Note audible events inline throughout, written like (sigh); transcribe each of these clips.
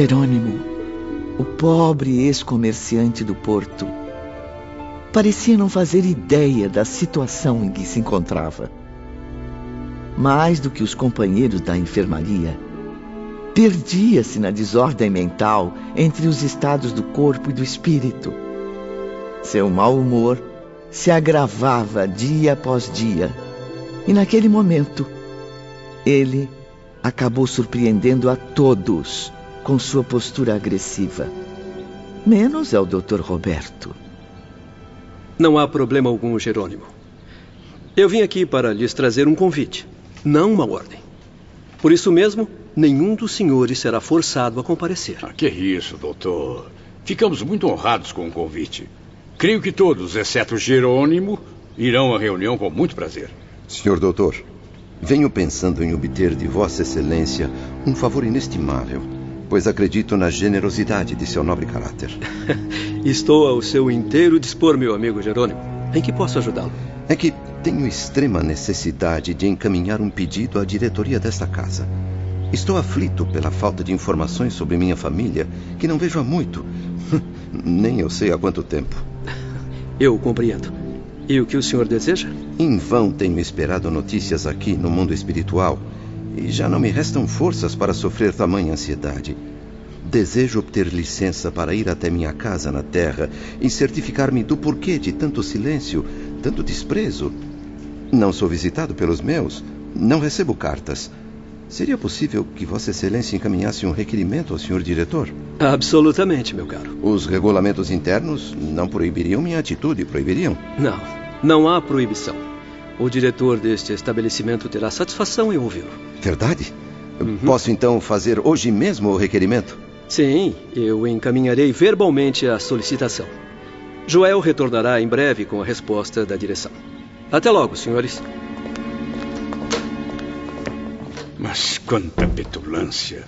Jerônimo, o pobre ex-comerciante do porto, parecia não fazer ideia da situação em que se encontrava. Mais do que os companheiros da enfermaria, perdia-se na desordem mental entre os estados do corpo e do espírito. Seu mau humor se agravava dia após dia, e naquele momento, ele acabou surpreendendo a todos com sua postura agressiva. Menos é o Dr. Roberto. Não há problema algum, Jerônimo. Eu vim aqui para lhes trazer um convite, não uma ordem. Por isso mesmo, nenhum dos senhores será forçado a comparecer. Ah, que isso, doutor. Ficamos muito honrados com o convite. Creio que todos, exceto Jerônimo, irão à reunião com muito prazer. Senhor doutor, venho pensando em obter de Vossa Excelência um favor inestimável, pois acredito na generosidade de seu nobre caráter. (laughs) Estou ao seu inteiro dispor, meu amigo Jerônimo. Em que posso ajudá-lo? É que tenho extrema necessidade de encaminhar um pedido à diretoria desta casa. Estou aflito pela falta de informações sobre minha família, que não vejo há muito. (laughs) Nem eu sei há quanto tempo. (laughs) Eu compreendo. E o que o senhor deseja? Em vão tenho esperado notícias aqui no mundo espiritual e já não me restam forças para sofrer tamanha ansiedade. Desejo obter licença para ir até minha casa na Terra e certificar-me do porquê de tanto silêncio, tanto desprezo. Não sou visitado pelos meus, não recebo cartas. Seria possível que Vossa Excelência encaminhasse um requerimento ao senhor diretor? Absolutamente, meu caro. Os regulamentos internos não proibiriam minha atitude, proibiriam? Não, não há proibição. O diretor deste estabelecimento terá satisfação em ouvi-lo. Verdade? Uhum. Posso então fazer hoje mesmo o requerimento? Sim, eu encaminharei verbalmente a solicitação. Joel retornará em breve com a resposta da direção. Até logo, senhores. Mas quanta petulância.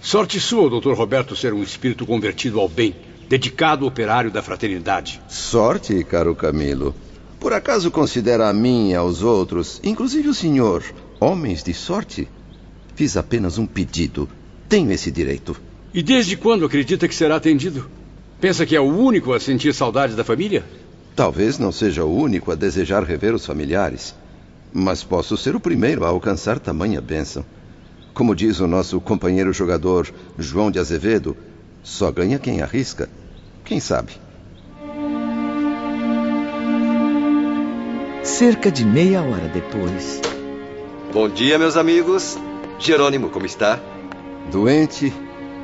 Sorte sua, doutor Roberto, ser um espírito convertido ao bem, dedicado operário da fraternidade. Sorte, caro Camilo. Por acaso considera a mim e aos outros, inclusive o senhor, homens de sorte? Fiz apenas um pedido. Tenho esse direito. E desde quando acredita que será atendido? Pensa que é o único a sentir saudades da família? Talvez não seja o único a desejar rever os familiares. Mas posso ser o primeiro a alcançar tamanha bênção. Como diz o nosso companheiro jogador João de Azevedo, só ganha quem arrisca. Quem sabe? Cerca de meia hora depois. Bom dia, meus amigos. Jerônimo, como está? Doente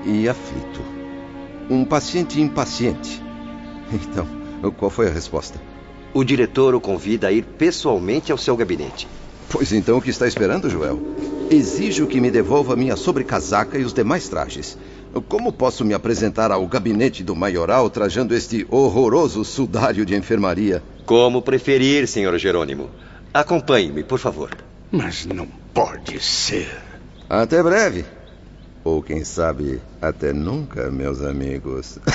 e aflito. Um paciente impaciente. (laughs) Então, qual foi a resposta? O diretor o convida a ir pessoalmente ao seu gabinete. Pois então, o que está esperando, Joel? Exijo que me devolva minha sobrecasaca e os demais trajes. Como posso me apresentar ao gabinete do maioral trajando este horroroso sudário de enfermaria? Como preferir, senhor Jerônimo. Acompanhe-me, por favor. Mas não pode ser. Até breve. Ou quem sabe, até nunca, meus amigos. (laughs)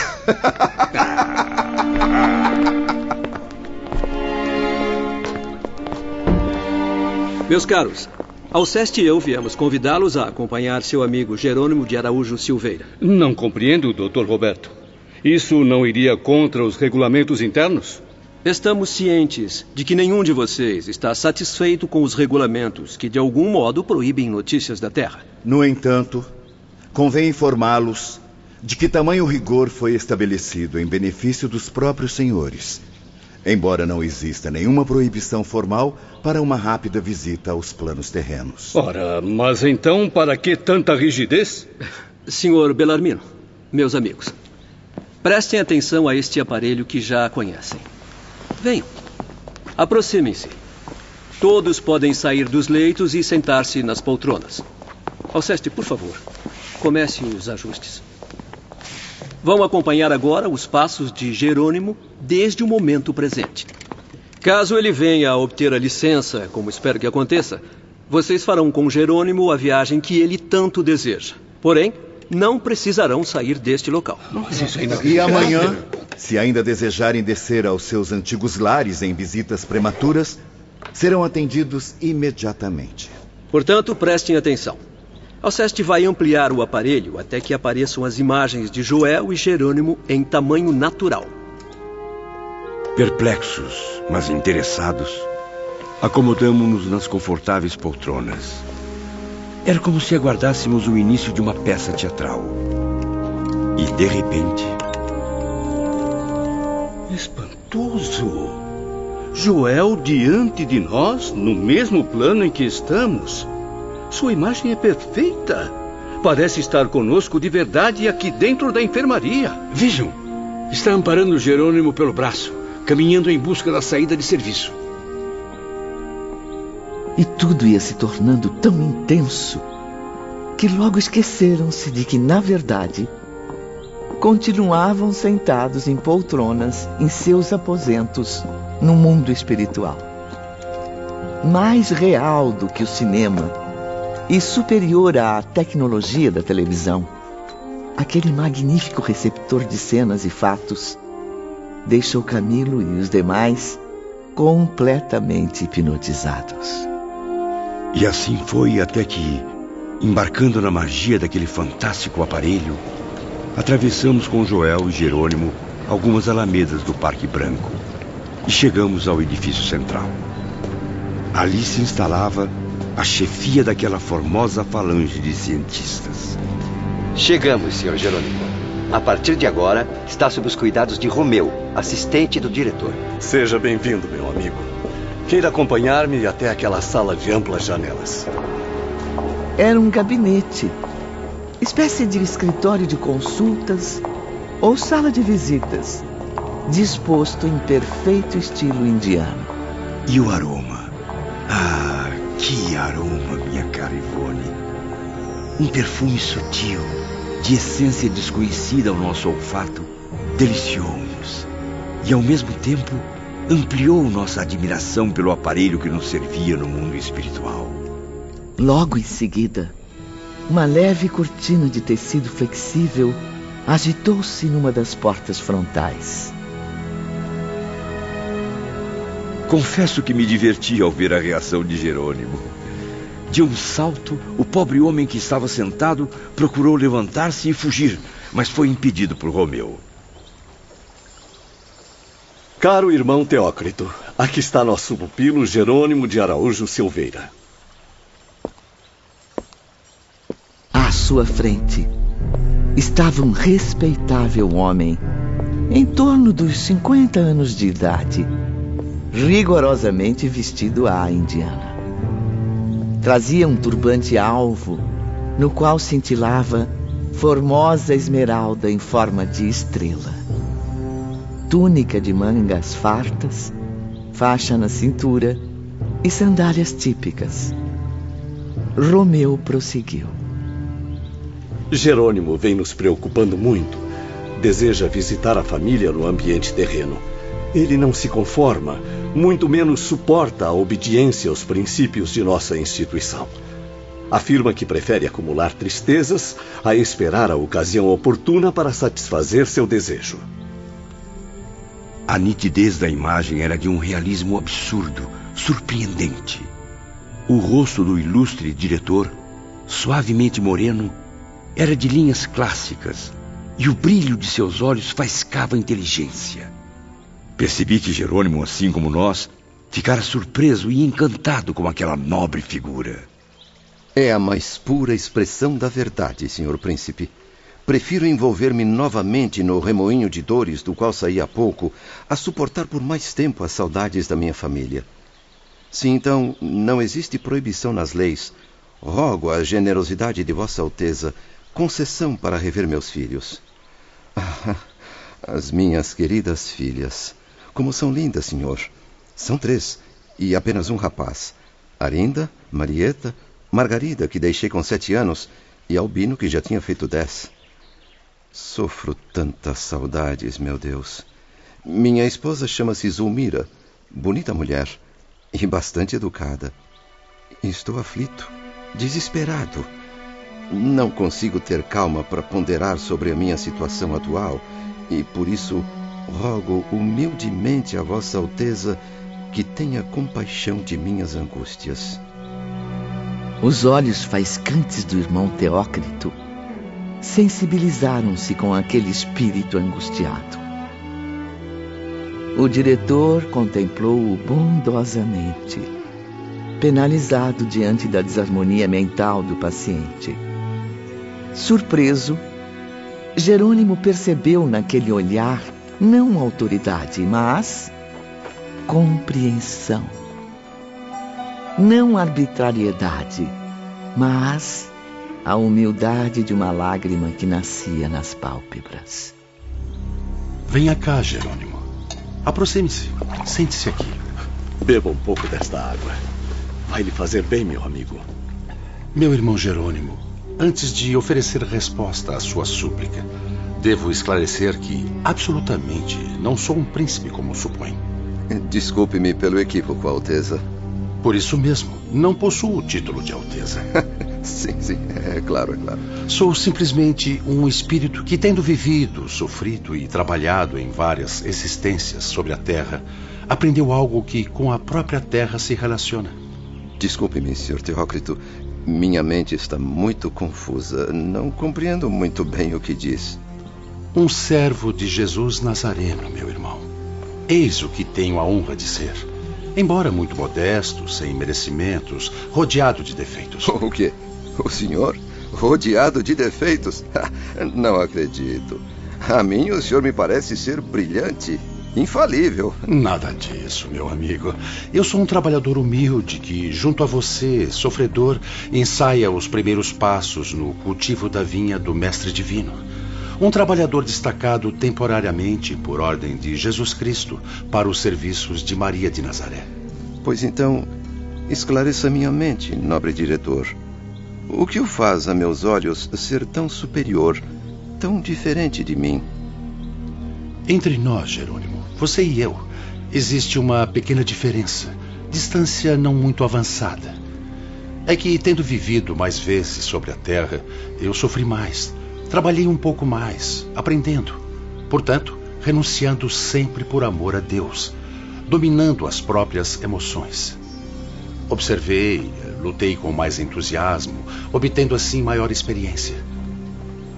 Meus caros, Alceste e eu viemos convidá-los a acompanhar seu amigo Jerônimo de Araújo Silveira. Não compreendo, Dr. Roberto. Isso não iria contra os regulamentos internos? Estamos cientes de que nenhum de vocês está satisfeito com os regulamentos que, de algum modo, proíbem notícias da Terra. No entanto, convém informá-los de que tamanho rigor foi estabelecido em benefício dos próprios senhores embora não exista nenhuma proibição formal para uma rápida visita aos planos terrenos. Ora, mas então para que tanta rigidez? Senhor Belarmino, meus amigos, prestem atenção a este aparelho que já conhecem. Venham, aproximem-se. Todos podem sair dos leitos e sentar-se nas poltronas. Alceste, por favor, comece os ajustes. Vão acompanhar agora os passos de Jerônimo desde o momento presente. Caso ele venha a obter a licença, como espero que aconteça, vocês farão com Jerônimo a viagem que ele tanto deseja. Porém, não precisarão sair deste local. E amanhã, se ainda desejarem descer aos seus antigos lares em visitas prematuras, serão atendidos imediatamente. Portanto, prestem atenção. Alceste vai ampliar o aparelho até que apareçam as imagens de Joel e Jerônimo em tamanho natural. Perplexos, mas interessados, acomodamos-nos nas confortáveis poltronas. Era como se aguardássemos o início de uma peça teatral. E, de repente. Espantoso! Joel diante de nós, no mesmo plano em que estamos. Sua imagem é perfeita. Parece estar conosco de verdade aqui dentro da enfermaria. Vejam, está amparando Jerônimo pelo braço, caminhando em busca da saída de serviço. E tudo ia se tornando tão intenso que logo esqueceram-se de que, na verdade, continuavam sentados em poltronas em seus aposentos no mundo espiritual. Mais real do que o cinema e superior à tecnologia da televisão, aquele magnífico receptor de cenas e fatos deixou Camilo e os demais completamente hipnotizados. E assim foi até que, embarcando na magia daquele fantástico aparelho, atravessamos com Joel e Jerônimo algumas alamedas do Parque Branco e chegamos ao edifício central. Ali se instalava a chefia daquela formosa falange de cientistas. Chegamos, Sr. Jerônimo. A partir de agora, está sob os cuidados de Romeu, assistente do diretor. Seja bem-vindo, meu amigo. Queira acompanhar-me até aquela sala de amplas janelas. Era um gabinete, espécie de escritório de consultas ou sala de visitas, disposto em perfeito estilo indiano. E o aroma? Ah, que aroma, minha cara Ivone. Um perfume sutil, de essência desconhecida ao nosso olfato, deliciou-nos. E ao mesmo tempo ampliou nossa admiração pelo aparelho que nos servia no mundo espiritual. Logo em seguida, uma leve cortina de tecido flexível agitou-se numa das portas frontais. Confesso que me diverti ao ver a reação de Jerônimo. De um salto, o pobre homem que estava sentado procurou levantar-se e fugir, mas foi impedido por Romeu. Caro irmão Teócrito, aqui está nosso pupilo Jerônimo de Araújo Silveira. À sua frente estava um respeitável homem, em torno dos 50 anos de idade, rigorosamente vestido à indiana. Trazia um turbante alvo, no qual cintilava formosa esmeralda em forma de estrela. Túnica de mangas fartas, faixa na cintura e sandálias típicas. Romeu prosseguiu. Jerônimo vem nos preocupando muito. Deseja visitar a família no ambiente terreno. Ele não se conforma, muito menos suporta a obediência aos princípios de nossa instituição. Afirma que prefere acumular tristezas a esperar a ocasião oportuna para satisfazer seu desejo. A nitidez da imagem era de um realismo absurdo, surpreendente. O rosto do ilustre diretor, suavemente moreno, era de linhas clássicas e o brilho de seus olhos faiscava inteligência. Percebi que Jerônimo, assim como nós, ficara surpreso e encantado com aquela nobre figura. É a mais pura expressão da verdade, senhor príncipe. Prefiro envolver-me novamente no remoinho de dores do qual saí há pouco, a suportar por mais tempo as saudades da minha família. Se então não existe proibição nas leis, rogo a generosidade de Vossa Alteza concessão para rever meus filhos. Ah, as minhas queridas filhas. Como são lindas, senhor. São três, e apenas um rapaz. Arinda, Marieta, Margarida, que deixei com sete anos, e Albino, que já tinha feito dez. Sofro tantas saudades, meu Deus. Minha esposa chama-se Zulmira, bonita mulher e bastante educada. Estou aflito, desesperado. Não consigo ter calma para ponderar sobre a minha situação atual e, por isso, rogo humildemente a Vossa Alteza que tenha compaixão de minhas angústias. Os olhos faiscantes do irmão Teócrito sensibilizaram-se com aquele espírito angustiado. O diretor contemplou-o bondosamente, penalizado diante da desarmonia mental do paciente. Surpreso, Jerônimo percebeu naquele olhar não autoridade, mas compreensão. Não arbitrariedade, mas a humildade de uma lágrima que nascia nas pálpebras. Venha cá, Jerônimo. Aproxime-se. Sente-se aqui. Beba um pouco desta água. Vai lhe fazer bem, meu amigo. Meu irmão Jerônimo, antes de oferecer resposta à sua súplica, devo esclarecer que absolutamente não sou um príncipe como supõe. Desculpe-me pelo equívoco, Alteza. Por isso mesmo, não possuo o título de Alteza. (laughs) sim, sim, é claro, é claro. Sou simplesmente um espírito que, tendo vivido, sofrido e trabalhado em várias existências sobre a Terra, aprendeu algo que com a própria Terra se relaciona. Desculpe-me, Sr. Teócrito. Minha mente está muito confusa. Não compreendo muito bem o que diz. Um servo de Jesus Nazareno, meu irmão. Eis o que tenho a honra de ser. Embora muito modesto, sem merecimentos, rodeado de defeitos. (laughs) O quê? O senhor? Rodeado de defeitos? (laughs) Não acredito. A mim o senhor me parece ser brilhante, infalível. Nada disso, meu amigo. Eu sou um trabalhador humilde que, junto a você, sofredor, ensaia os primeiros passos no cultivo da vinha do Mestre Divino. Um trabalhador destacado temporariamente por ordem de Jesus Cristo para os serviços de Maria de Nazaré. Pois então, esclareça minha mente, nobre diretor. O que o faz a meus olhos ser tão superior, tão diferente de mim? Entre nós, Jerônimo, você e eu, existe uma pequena diferença, distância não muito avançada. É que, tendo vivido mais vezes sobre a Terra, eu sofri mais Trabalhei um pouco mais, aprendendo. Portanto, renunciando sempre por amor a Deus, dominando as próprias emoções. Observei, lutei com mais entusiasmo, obtendo assim maior experiência.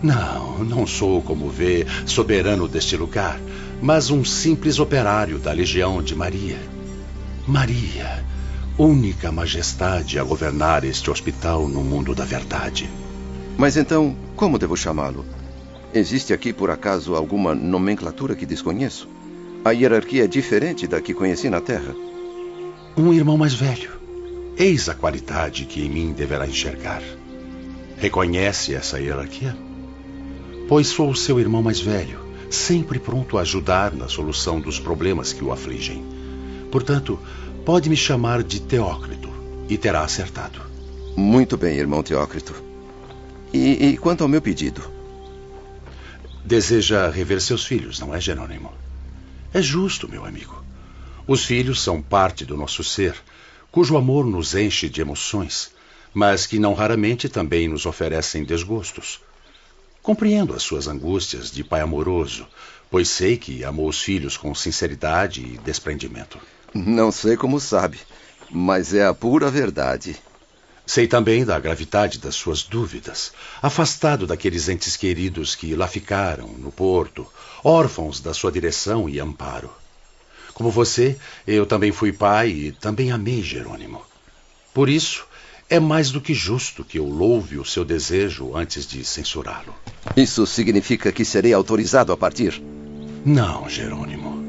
Não, não sou, como vê, soberano deste lugar, mas um simples operário da Legião de Maria. Maria, única majestade a governar este hospital no mundo da verdade. Mas então, como devo chamá-lo? Existe aqui, por acaso, alguma nomenclatura que desconheço? A hierarquia é diferente da que conheci na Terra? Um irmão mais velho. Eis a qualidade que em mim deverá enxergar. Reconhece essa hierarquia? Pois sou o seu irmão mais velho, sempre pronto a ajudar na solução dos problemas que o afligem. Portanto, pode me chamar de Teócrito e terá acertado. Muito bem, irmão Teócrito. E, e quanto ao meu pedido? Deseja rever seus filhos, não é, Jerônimo? É justo, meu amigo. Os filhos são parte do nosso ser, cujo amor nos enche de emoções, mas que não raramente também nos oferecem desgostos. Compreendo as suas angústias de pai amoroso, pois sei que amou os filhos com sinceridade e desprendimento. Não sei como sabe, mas é a pura verdade. Sei também da gravidade das suas dúvidas, afastado daqueles entes queridos que lá ficaram, no porto, órfãos da sua direção e amparo. Como você, eu também fui pai e também amei Jerônimo. Por isso, é mais do que justo que eu louve o seu desejo antes de censurá-lo. Isso significa que serei autorizado a partir? Não, Jerônimo.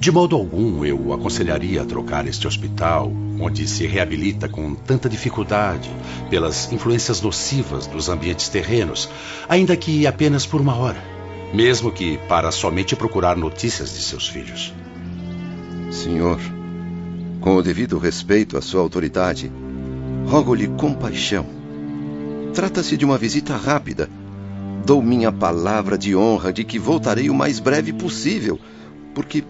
De modo algum eu o aconselharia a trocar este hospital, onde se reabilita com tanta dificuldade pelas influências nocivas dos ambientes terrenos, ainda que apenas por uma hora, mesmo que para somente procurar notícias de seus filhos. Senhor, com o devido respeito à sua autoridade, rogo-lhe compaixão. Trata-se de uma visita rápida. Dou minha palavra de honra de que voltarei o mais breve possível, porque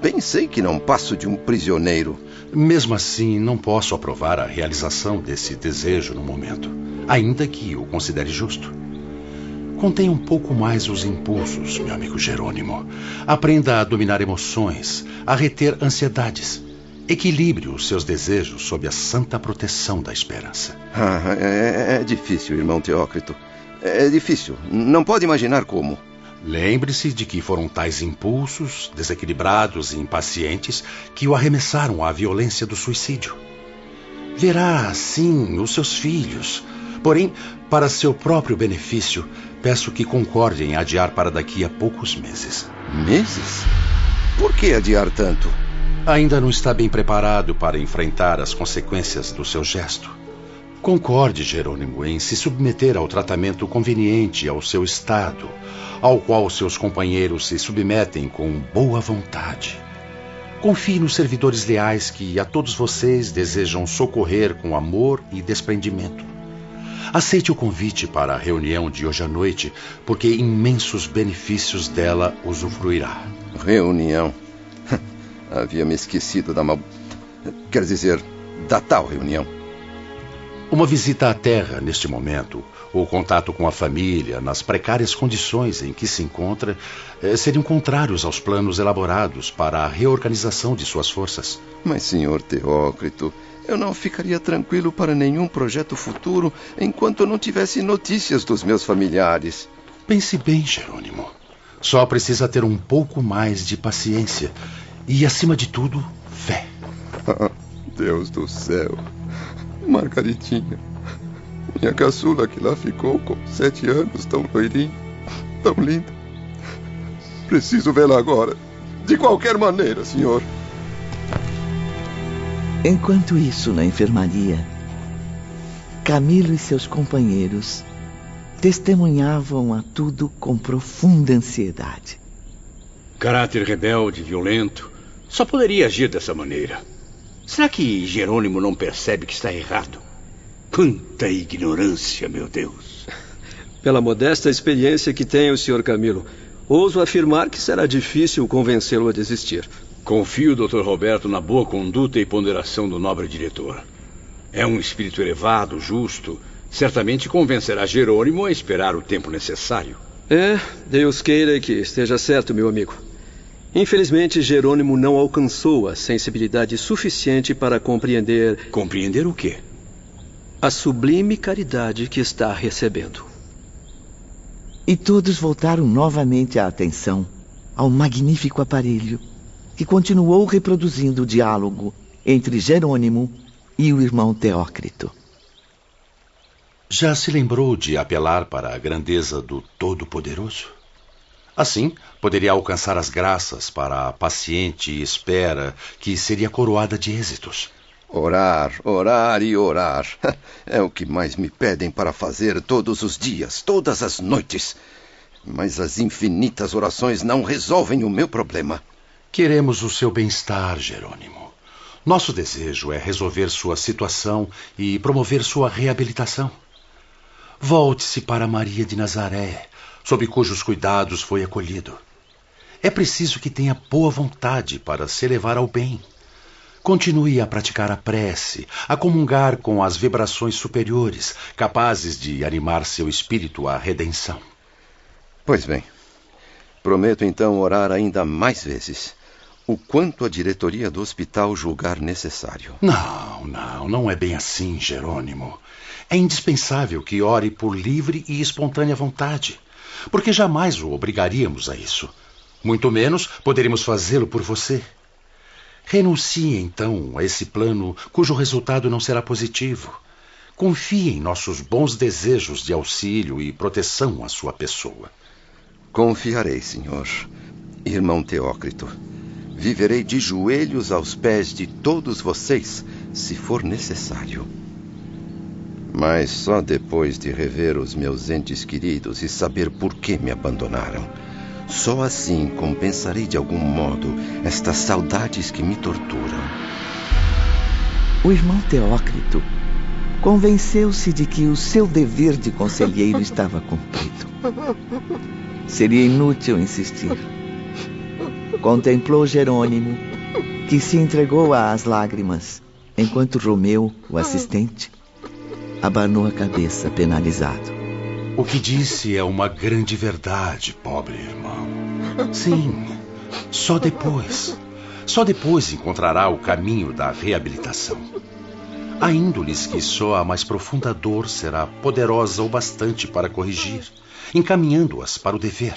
Pensei que não passo de um prisioneiro. Mesmo assim, não posso aprovar a realização desse desejo no momento, ainda que o considere justo. Contenha um pouco mais os impulsos, meu amigo Jerônimo. Aprenda a dominar emoções, a reter ansiedades. Equilibre os seus desejos sob a santa proteção da esperança. Ah, é, é, é difícil, irmão Teócrito. É difícil. Não pode imaginar como. Lembre-se de que foram tais impulsos, desequilibrados e impacientes, que o arremessaram à violência do suicídio. Verá, sim, os seus filhos. Porém, para seu próprio benefício, peço que concordem em adiar para daqui a poucos meses. Meses? Por que adiar tanto? Ainda não está bem preparado para enfrentar as consequências do seu gesto. Concorde, Jerônimo, em se submeter ao tratamento conveniente ao seu estado, ao qual seus companheiros se submetem com boa vontade. Confie nos servidores leais que a todos vocês desejam socorrer com amor e desprendimento. Aceite o convite para a reunião de hoje à noite, porque imensos benefícios dela usufruirá. Reunião? Havia me esquecido da mal. Quer dizer, da tal reunião. Uma visita à Terra neste momento, ou contato com a família, nas precárias condições em que se encontra, eh, seriam contrários aos planos elaborados para a reorganização de suas forças. Mas, senhor Teócrito, eu não ficaria tranquilo para nenhum projeto futuro enquanto eu não tivesse notícias dos meus familiares. Pense bem, Jerônimo. Só precisa ter um pouco mais de paciência e, acima de tudo, fé. Deus do céu. Margaritinha. Minha caçula que lá ficou com sete anos, tão loirinha, tão linda. Preciso vê-la agora. De qualquer maneira, senhor. Enquanto isso, na enfermaria, Camilo e seus companheiros testemunhavam a tudo com profunda ansiedade. Caráter rebelde, violento, só poderia agir dessa maneira. Será que Jerônimo não percebe que está errado? Quanta ignorância, meu Deus. (laughs) Pela modesta experiência que tem o Sr. Camilo, ouso afirmar que será difícil convencê-lo a desistir. Confio, Dr. Roberto, na boa conduta e ponderação do nobre diretor. É um espírito elevado, justo. Certamente convencerá Jerônimo a esperar o tempo necessário. É, Deus queira que esteja certo, meu amigo. Infelizmente, Jerônimo não alcançou a sensibilidade suficiente para compreender. Compreender o quê? A sublime caridade que está recebendo. E todos voltaram novamente a atenção ao magnífico aparelho que continuou reproduzindo o diálogo entre Jerônimo e o irmão Teócrito. Já se lembrou de apelar para a grandeza do Todo-Poderoso? Assim, poderia alcançar as graças para a paciente espera que seria coroada de êxitos. Orar, orar e orar. (laughs) É o que mais me pedem para fazer todos os dias, todas as noites. Mas as infinitas orações não resolvem o meu problema. Queremos o seu bem-estar, Jerônimo. Nosso desejo é resolver sua situação e promover sua reabilitação. Volte-se para Maria de Nazaré, sob cujos cuidados foi acolhido. É preciso que tenha boa vontade para se levar ao bem. Continue a praticar a prece, a comungar com as vibrações superiores, capazes de animar seu espírito à redenção. Pois bem, prometo então orar ainda mais vezes, o quanto a diretoria do hospital julgar necessário. Não, não, não é bem assim, Jerônimo. É indispensável que ore por livre e espontânea vontade porque jamais o obrigaríamos a isso. Muito menos poderíamos fazê-lo por você. Renuncie então a esse plano cujo resultado não será positivo. Confie em nossos bons desejos de auxílio e proteção à sua pessoa. Confiarei, senhor. Irmão Teócrito, viverei de joelhos aos pés de todos vocês, se for necessário. Mas só depois de rever os meus entes queridos e saber por que me abandonaram. Só assim compensarei de algum modo estas saudades que me torturam. O irmão Teócrito convenceu-se de que o seu dever de conselheiro estava cumprido. Seria inútil insistir. Contemplou Jerônimo, que se entregou às lágrimas, enquanto Romeu, o assistente, abanou a cabeça, penalizado. O que disse é uma grande verdade, pobre irmão. Sim, só depois. Só depois encontrará o caminho da reabilitação. A índoles que só a mais profunda dor será poderosa o bastante para corrigir, encaminhando-as para o dever.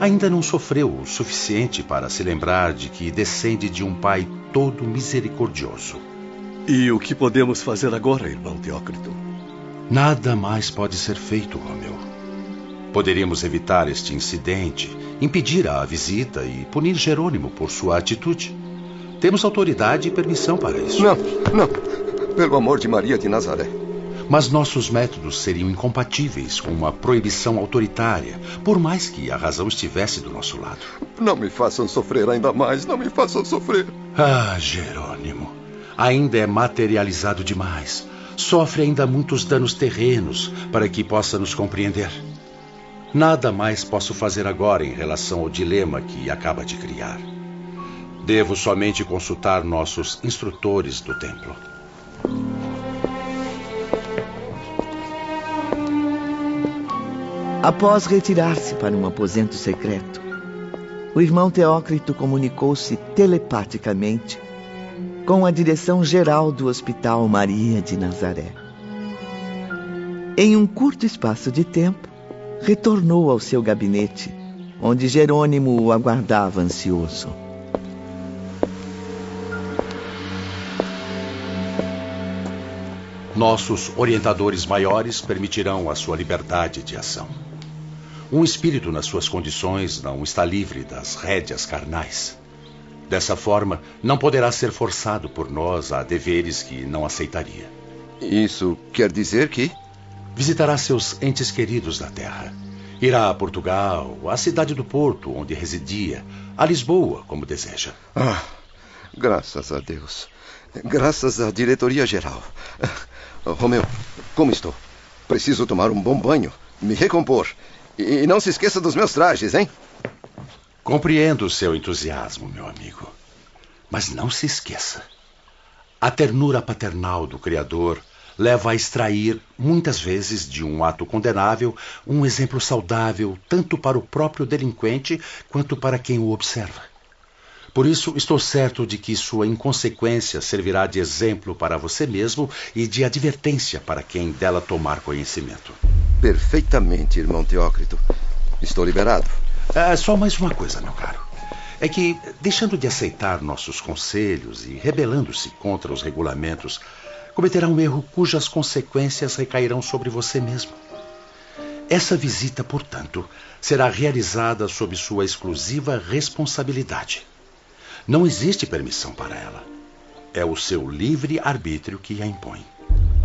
Ainda não sofreu o suficiente para se lembrar de que descende de um pai todo misericordioso. E o que podemos fazer agora, irmão Teócrito? Nada mais pode ser feito, Romeu. Poderíamos evitar este incidente, impedir a visita e punir Jerônimo por sua atitude. Temos autoridade e permissão para isso. Não, não. Pelo amor de Maria de Nazaré. Mas nossos métodos seriam incompatíveis com uma proibição autoritária, por mais que a razão estivesse do nosso lado. Não me façam sofrer ainda mais, não me façam sofrer. Ah, Jerônimo ainda é materializado demais. Sofre ainda muitos danos terrenos para que possa nos compreender. Nada mais posso fazer agora em relação ao dilema que acaba de criar. Devo somente consultar nossos instrutores do templo. Após retirar-se para um aposento secreto, o irmão Teócrito comunicou-se telepaticamente com a direção geral do Hospital Maria de Nazaré. Em um curto espaço de tempo, retornou ao seu gabinete, onde Jerônimo o aguardava ansioso. Nossos orientadores maiores permitirão a sua liberdade de ação. Um espírito nas suas condições não está livre das rédeas carnais. Dessa forma, não poderá ser forçado por nós a deveres que não aceitaria. Isso quer dizer que? Visitará seus entes queridos da terra. Irá a Portugal, à cidade do Porto, onde residia, a Lisboa, como deseja. Ah, graças a Deus. Graças à diretoria geral. Romeu, como estou? Preciso tomar um bom banho, me recompor. E não se esqueça dos meus trajes, hein? Compreendo o seu entusiasmo, meu amigo. Mas não se esqueça. A ternura paternal do Criador leva a extrair, muitas vezes, de um ato condenável, um exemplo saudável tanto para o próprio delinquente quanto para quem o observa. Por isso, estou certo de que sua inconsequência servirá de exemplo para você mesmo e de advertência para quem dela tomar conhecimento. Perfeitamente, irmão Teócrito. Estou liberado. É só mais uma coisa, meu caro. É que, deixando de aceitar nossos conselhos e rebelando-se contra os regulamentos, cometerá um erro cujas consequências recairão sobre você mesmo. Essa visita, portanto, será realizada sob sua exclusiva responsabilidade. Não existe permissão para ela. É o seu livre arbítrio que a impõe.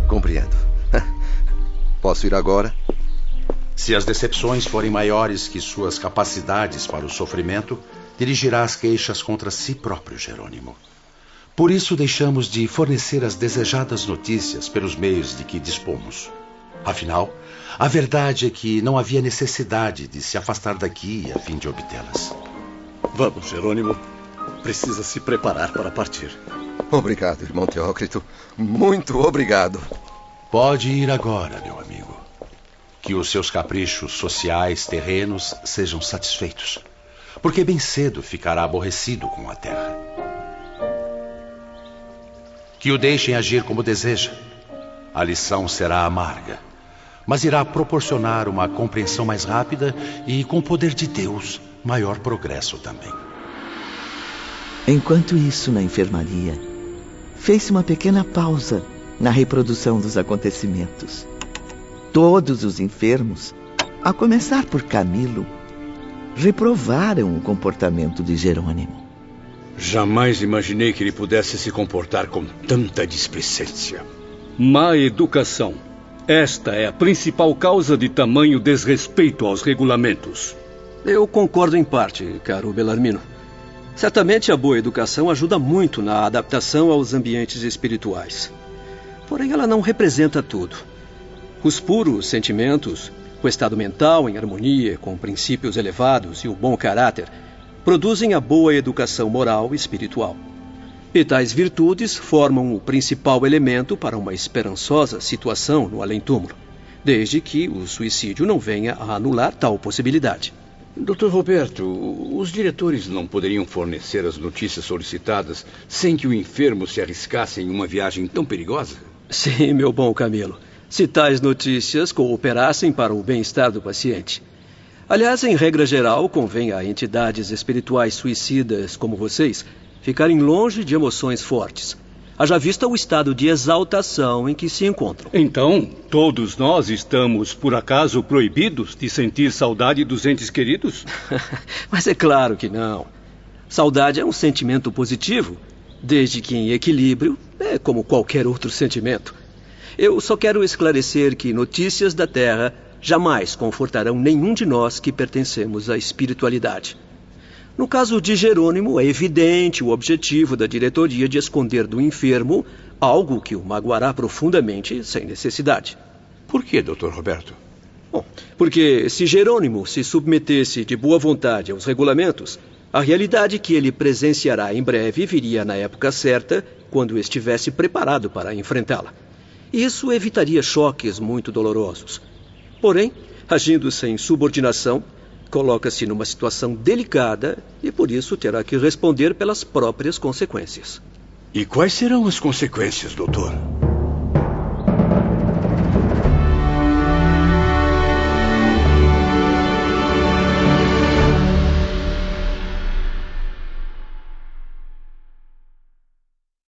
Compreendo. (laughs) Posso ir agora? Se as decepções forem maiores que suas capacidades para o sofrimento, dirigirá as queixas contra si próprio, Jerônimo. Por isso deixamos de fornecer as desejadas notícias pelos meios de que dispomos. Afinal, a verdade é que não havia necessidade de se afastar daqui a fim de obtê-las. Vamos, Jerônimo. Precisa se preparar para partir. Obrigado, irmão Teócrito. Muito obrigado. Pode ir agora, meu amigo. Que os seus caprichos sociais terrenos sejam satisfeitos. Porque bem cedo ficará aborrecido com a terra. Que o deixem agir como deseja. A lição será amarga, mas irá proporcionar uma compreensão mais rápida e, com o poder de Deus, maior progresso também. Enquanto isso, na enfermaria, fez-se uma pequena pausa na reprodução dos acontecimentos. Todos os enfermos, a começar por Camilo, reprovaram o comportamento de Jerônimo. Jamais imaginei que ele pudesse se comportar com tanta displicência. Má educação. Esta é a principal causa de tamanho desrespeito aos regulamentos. Eu concordo em parte, caro Belarmino. Certamente a boa educação ajuda muito na adaptação aos ambientes espirituais. Porém, ela não representa tudo. Os puros sentimentos, o estado mental em harmonia com princípios elevados e o bom caráter produzem a boa educação moral e espiritual. E tais virtudes formam o principal elemento para uma esperançosa situação no além-túmulo, desde que o suicídio não venha a anular tal possibilidade. Doutor Roberto, os diretores não poderiam fornecer as notícias solicitadas sem que o enfermo se arriscasse em uma viagem tão perigosa? Sim, meu bom Camilo. Se tais notícias cooperassem para o bem-estar do paciente. Aliás, em regra geral, convém a entidades espirituais suicidas como vocês ficarem longe de emoções fortes. Haja vista o estado de exaltação em que se encontram. Então, todos nós estamos, por acaso, proibidos de sentir saudade dos entes queridos? (laughs) Mas é claro que não. Saudade é um sentimento positivo, desde que em equilíbrio, é como qualquer outro sentimento. Eu só quero esclarecer que notícias da Terra jamais confortarão nenhum de nós que pertencemos à espiritualidade. No caso de Jerônimo, é evidente o objetivo da diretoria de esconder do enfermo algo que o magoará profundamente sem necessidade. Por que, doutor Roberto? Bom, porque se Jerônimo se submetesse de boa vontade aos regulamentos, a realidade que ele presenciará em breve viria na época certa, quando estivesse preparado para enfrentá-la. Isso evitaria choques muito dolorosos. Porém, agindo sem subordinação, coloca-se numa situação delicada e por isso terá que responder pelas próprias consequências. E quais serão as consequências, doutor?